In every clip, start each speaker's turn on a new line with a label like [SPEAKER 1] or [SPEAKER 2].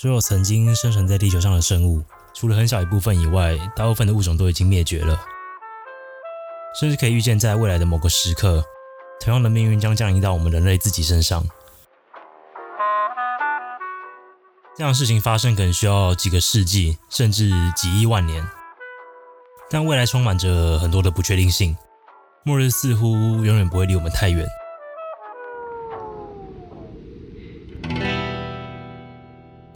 [SPEAKER 1] 所有曾经生存在地球上的生物，除了很小一部分以外，大部分的物种都已经灭绝了。甚至可以预见，在未来的某个时刻，同样的命运将降临到我们人类自己身上。这样的事情发生可能需要几个世纪，甚至几亿万年。但未来充满着很多的不确定性，末日似乎永远不会离我们太远。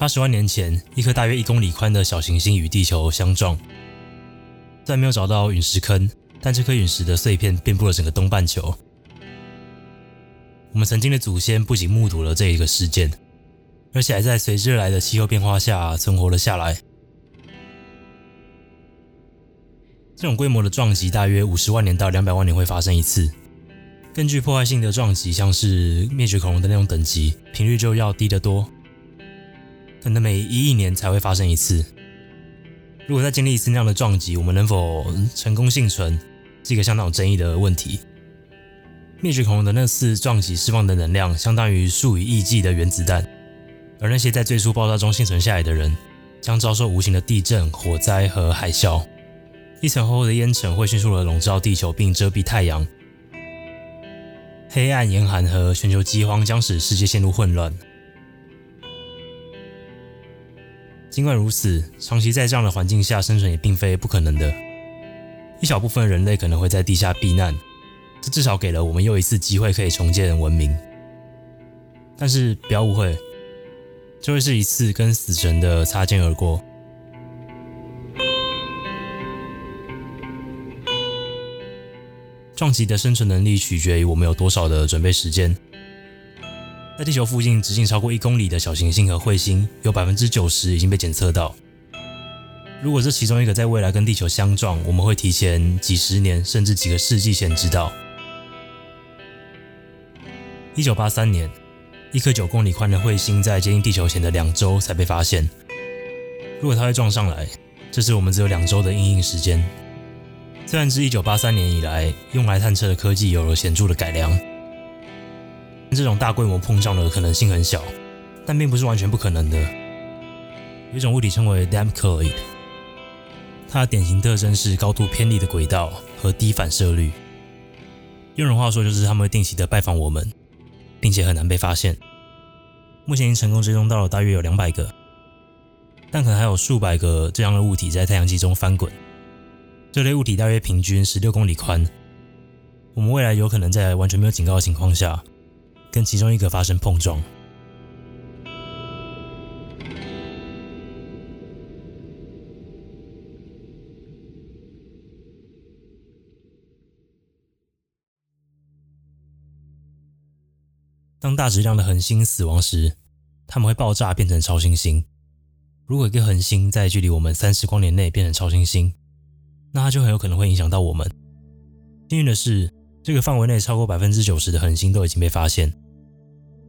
[SPEAKER 1] 八十万年前，一颗大约一公里宽的小行星与地球相撞，虽然没有找到陨石坑，但这颗陨石的碎片遍布了整个东半球。我们曾经的祖先不仅目睹了这一个事件，而且还在随之而来的气候变化下存活了下来。这种规模的撞击大约五十万年到两百万年会发生一次。更具破坏性的撞击，像是灭绝恐龙的那种等级，频率就要低得多，可能每一亿年才会发生一次。如果再经历一次那样的撞击，我们能否成功幸存，是一个相当有争议的问题。灭绝恐龙的那次撞击释放的能量，相当于数以亿计的原子弹，而那些在最初爆炸中幸存下来的人，将遭受无情的地震、火灾和海啸。一层厚厚的烟尘会迅速的笼罩地球，并遮蔽太阳。黑暗、严寒和全球饥荒将使世界陷入混乱。尽管如此，长期在这样的环境下生存也并非不可能的。一小部分人类可能会在地下避难，这至少给了我们又一次机会可以重建文明。但是不要误会，这会是一次跟死神的擦肩而过。撞击的生存能力取决于我们有多少的准备时间。在地球附近直径超过一公里的小行星和彗星，有百分之九十已经被检测到。如果这其中一个在未来跟地球相撞，我们会提前几十年甚至几个世纪前知道。一九八三年，一颗九公里宽的彗星在接近地球前的两周才被发现。如果它会撞上来，这是我们只有两周的应应时间。虽然自一九八三年以来，用来探测的科技有了显著的改良，这种大规模碰撞的可能性很小，但并不是完全不可能的。有一种物体称为 Damcoid，它的典型特征是高度偏离的轨道和低反射率。用人话说，就是他们会定期的拜访我们，并且很难被发现。目前已经成功追踪到了大约有两百个，但可能还有数百个这样的物体在太阳系中翻滚。这类物体大约平均十六公里宽，我们未来有可能在完全没有警告的情况下，跟其中一个发生碰撞。当大质量的恒星死亡时，它们会爆炸变成超新星。如果一个恒星在距离我们三十光年内变成超新星，那它就很有可能会影响到我们。幸运的是，这个范围内超过百分之九十的恒星都已经被发现，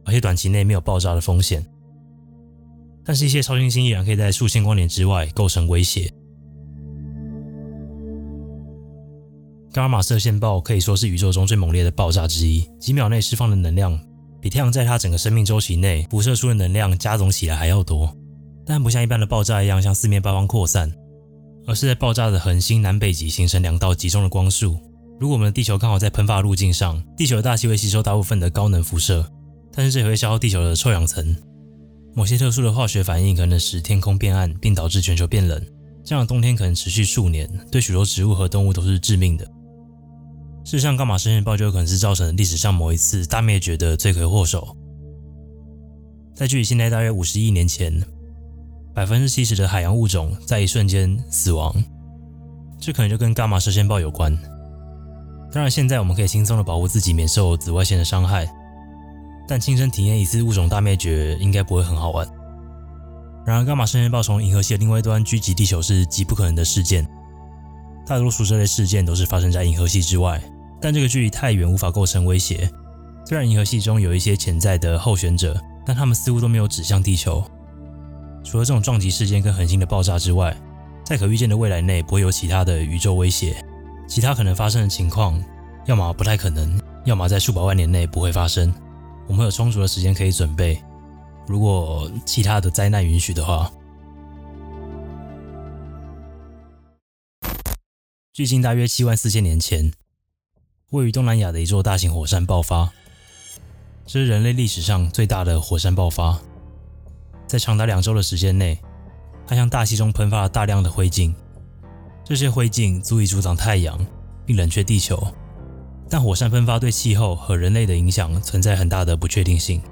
[SPEAKER 1] 而且短期内没有爆炸的风险。但是，一些超新星依然可以在数千光年之外构成威胁。伽马射线暴可以说是宇宙中最猛烈的爆炸之一，几秒内释放的能量比太阳在它整个生命周期内辐射出的能量加总起来还要多，但不像一般的爆炸一样向四面八方扩散。而是在爆炸的恒星南北极形成两道集中的光束。如果我们的地球刚好在喷发路径上，地球的大气会吸收大部分的高能辐射，但是这也会消耗地球的臭氧层。某些特殊的化学反应可能使天空变暗，并导致全球变冷。这样的冬天可能持续数年，对许多植物和动物都是致命的。事实上，伽马射线暴就有可能是造成历史上某一次大灭绝的罪魁祸首。在距离现在大约五十亿年前。百分之七十的海洋物种在一瞬间死亡，这可能就跟伽马射线暴有关。当然，现在我们可以轻松的保护自己免受紫外线的伤害，但亲身体验一次物种大灭绝应该不会很好玩。然而，伽马射线暴从银河系的另外一端聚集地球是极不可能的事件。大多数这类事件都是发生在银河系之外，但这个距离太远，无法构成威胁。虽然银河系中有一些潜在的候选者，但他们似乎都没有指向地球。除了这种撞击事件跟恒星的爆炸之外，在可预见的未来内不会有其他的宇宙威胁。其他可能发生的情况，要么不太可能，要么在数百万年内不会发生。我们有充足的时间可以准备，如果其他的灾难允许的话。距今大约七万四千年前，位于东南亚的一座大型火山爆发，这是人类历史上最大的火山爆发。在长达两周的时间内，它向大气中喷发了大量的灰烬，这些灰烬足以阻挡太阳并冷却地球。但火山喷发对气候和人类的影响存在很大的不确定性，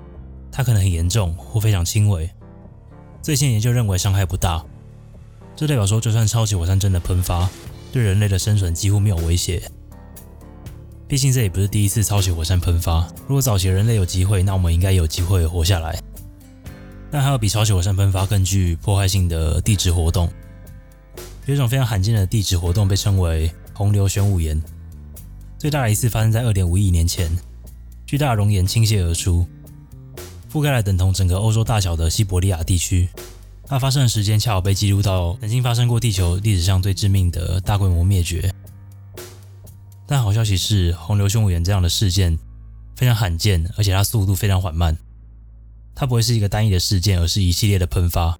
[SPEAKER 1] 它可能很严重或非常轻微。最新研究认为伤害不大，这代表说就算超级火山真的喷发。对人类的生存几乎没有威胁。毕竟这也不是第一次超级火山喷发。如果早期人类有机会，那我们应该有机会活下来。但还有比超级火山喷发更具破坏性的地质活动。有一种非常罕见的地质活动被称为洪流玄武岩。最大的一次发生在2.5亿年前，巨大的熔岩倾泻而出，覆盖了等同整个欧洲大小的西伯利亚地区。它发生的时间恰好被记录到曾经发生过地球历史上最致命的大规模灭绝。但好消息是，洪流凶武岩这样的事件非常罕见，而且它速度非常缓慢。它不会是一个单一的事件，而是一系列的喷发，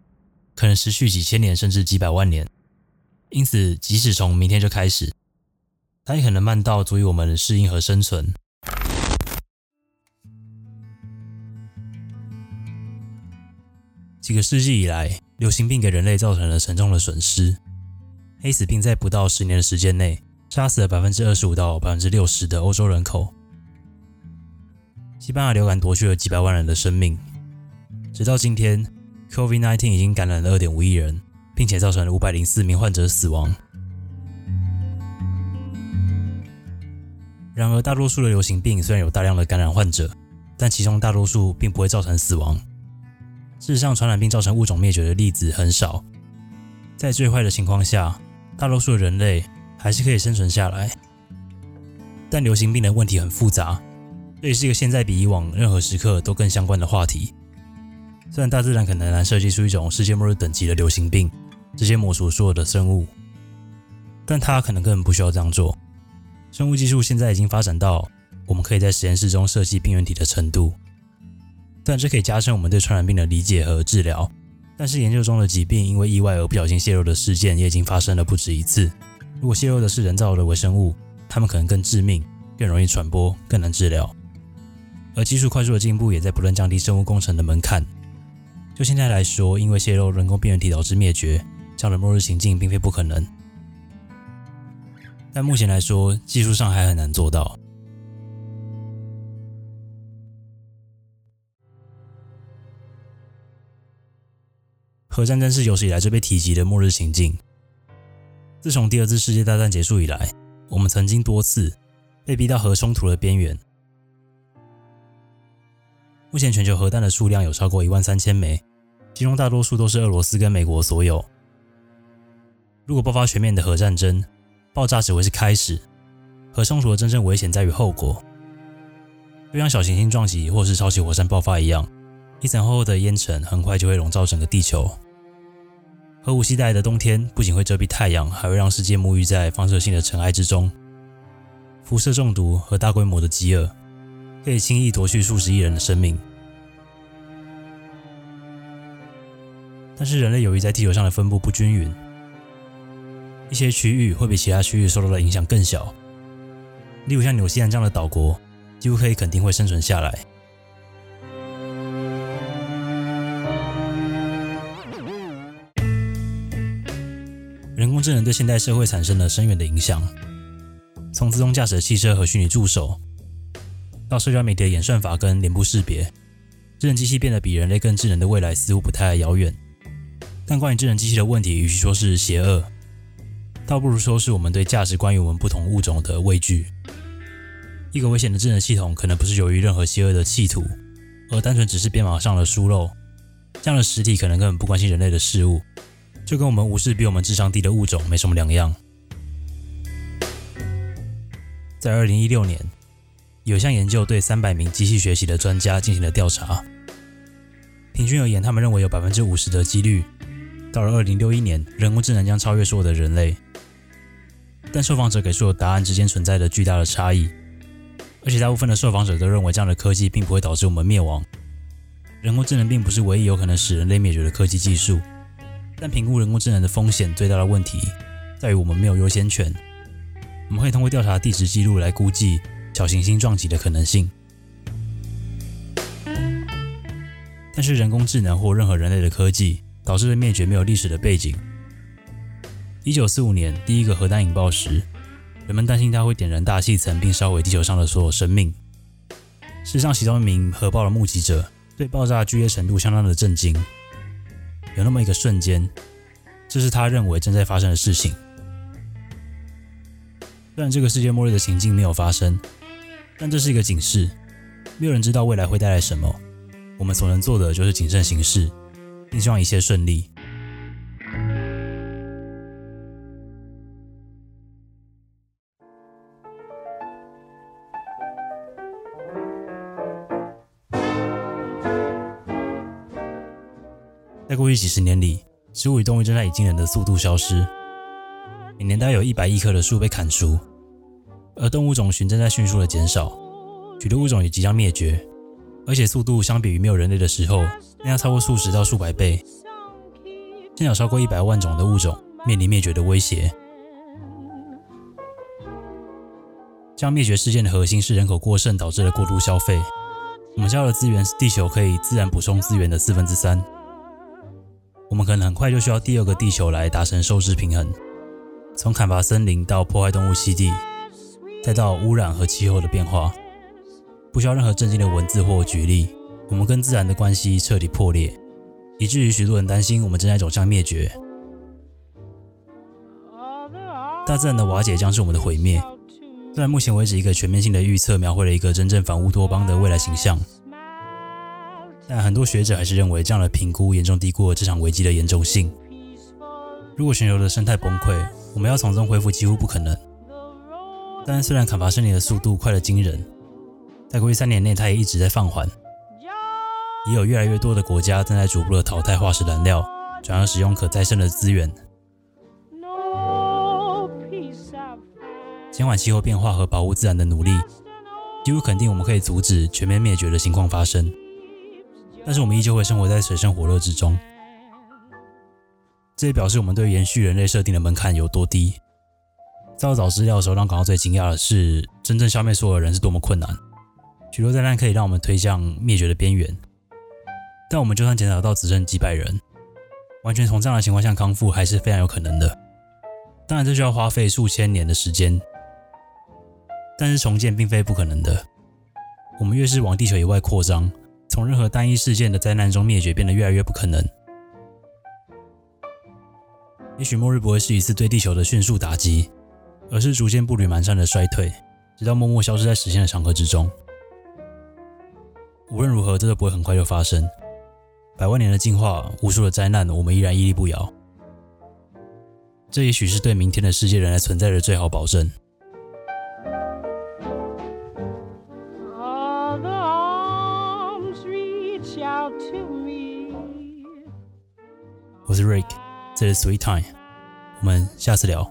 [SPEAKER 1] 可能持续几千年甚至几百万年。因此，即使从明天就开始，它也可能慢到足以我们适应和生存。几个世纪以来，流行病给人类造成了沉重的损失。黑死病在不到十年的时间内，杀死了百分之二十五到百分之六十的欧洲人口。西班牙流感夺去了几百万人的生命。直到今天，COVID-19 已经感染了二点五亿人，并且造成了五百零四名患者死亡。然而，大多数的流行病虽然有大量的感染患者，但其中大多数并不会造成死亡。事实上，传染病造成物种灭绝的例子很少。在最坏的情况下，大多数的人类还是可以生存下来。但流行病的问题很复杂，这也是一个现在比以往任何时刻都更相关的话题。虽然大自然可能难设计出一种世界末日等级的流行病，直接抹除所有的生物，但它可能根本不需要这样做。生物技术现在已经发展到我们可以在实验室中设计病原体的程度。但这可以加深我们对传染病的理解和治疗。但是研究中的疾病因为意外而不小心泄露的事件也已经发生了不止一次。如果泄露的是人造的微生物，它们可能更致命、更容易传播、更难治疗。而技术快速的进步也在不断降低生物工程的门槛。就现在来说，因为泄露人工病原体导致灭绝这样的末日情境并非不可能。但目前来说，技术上还很难做到。核战争是有史以来最被提及的末日情境。自从第二次世界大战结束以来，我们曾经多次被逼到核冲突的边缘。目前全球核弹的数量有超过一万三千枚，其中大多数都是俄罗斯跟美国所有。如果爆发全面的核战争，爆炸只会是开始，核冲突的真正危险在于后果。就像小行星撞击或是超级火山爆发一样。一层厚厚的烟尘很快就会笼罩整个地球。核武器带来的冬天不仅会遮蔽太阳，还会让世界沐浴在放射性的尘埃之中。辐射中毒和大规模的饥饿可以轻易夺去数十亿人的生命。但是人类由于在地球上的分布不均匀，一些区域会比其他区域受到的影响更小。例如像纽西兰这样的岛国，几乎可以肯定会生存下来。人工智能对现代社会产生了深远的影响，从自动驾驶的汽车和虚拟助手，到社交媒体的演算法跟脸部识别，智能机器变得比人类更智能的未来似乎不太遥远。但关于智能机器的问题，与其说是邪恶，倒不如说是我们对价值关于我们不同物种的畏惧。一个危险的智能系统，可能不是由于任何邪恶的企图，而单纯只是编码上的疏漏。这样的实体可能根本不关心人类的事物。就跟我们无视比我们智商低的物种没什么两样。在二零一六年，有项研究对三百名机器学习的专家进行了调查。平均而言，他们认为有百分之五十的几率，到了二零六一年，人工智能将超越所有的人类。但受访者给出的答案之间存在着巨大的差异，而且大部分的受访者都认为这样的科技并不会导致我们灭亡。
[SPEAKER 2] 人工智能并不是唯一有可能使人类灭绝的科技技术，但评估人工智能的风险最大的问题在于我们没有优先权。我们可以通过调查地质记录来估计小行星撞击的可能性，但是人工智能或任何人类的科技导致的灭绝没有历史的背景。一九四五年第一个核弹引爆时，人们担心它会点燃大气层并烧毁地球上的所有生命。事实上，其中一名核爆的目击者对爆炸的剧烈程度相当的震惊。有那么一个瞬间，这是他认为正在发生的事情。虽然这个世界末日的情境没有发生，但这是一个警示。没有人知道未来会带来什么，我们所能做的就是谨慎行事，并希望一切顺利。过去几十年里，植物与动物正在以惊人的速度消失。每年大约有一百亿棵的树被砍除，而动物种群正在迅速的减少，许多物种也即将灭绝，而且速度相比于没有人类的时候，那样超过数十到数百倍。现有超过一百万种的物种面临灭绝的威胁。这样灭绝事件的核心是人口过剩导致的过度消费。我们消耗的资源是地球可以自然补充资源的四分之三。我们可能很快就需要第二个地球来达成收支平衡。从砍伐森林到破坏动物栖地，再到污染和气候的变化，不需要任何震惊的文字或举例。我们跟自然的关系彻底破裂，以至于许多人担心我们正在走向灭绝。大自然的瓦解将是我们的毁灭。虽然目前为止一个全面性的预测描绘了一个真正反乌托邦的未来形象，但很多学者还是认为这样的评估严重低估了这场危机的严重性。如果全球的生态崩溃，我们要从中恢复几乎不可能。但虽然砍伐森林的速度快得惊人，在过去三年内，它也一直在放缓。也有越来越多的国家正在逐步的淘汰化石燃料，转而使用可再生的资源，减缓气候变化和保护自然的努力，几乎肯定我们可以阻止全面灭绝的情况发生。但是我们依旧会生活在水深火热之中。这也表示我们对延续人类设定的门槛有多低。在我找资料的时候，让感到最惊讶的是，真正消灭所有人是多么困难。许多灾难可以让我们推向灭绝的边缘，但我们就算减少到只剩几百人，完全从这样的情况下康复还是非常有可能的。当然，这需要花费数千年的时间，但是重建并非不可能的。我们越是往地球以外扩张，从任何单一事件的灾难中灭绝变得越来越不可能。也许末日不会是一次对地球的迅速打击，而是逐渐步履蹒跚的衰退，直到默默消失在时间的长河之中。无论如何，这都不会很快就发生。百万年的进化，无数的灾难，我们依然屹立不摇。这也许是对明天的世界仍然存在的最好保证。是 Rick。这是 Sweet Time，我们下次聊。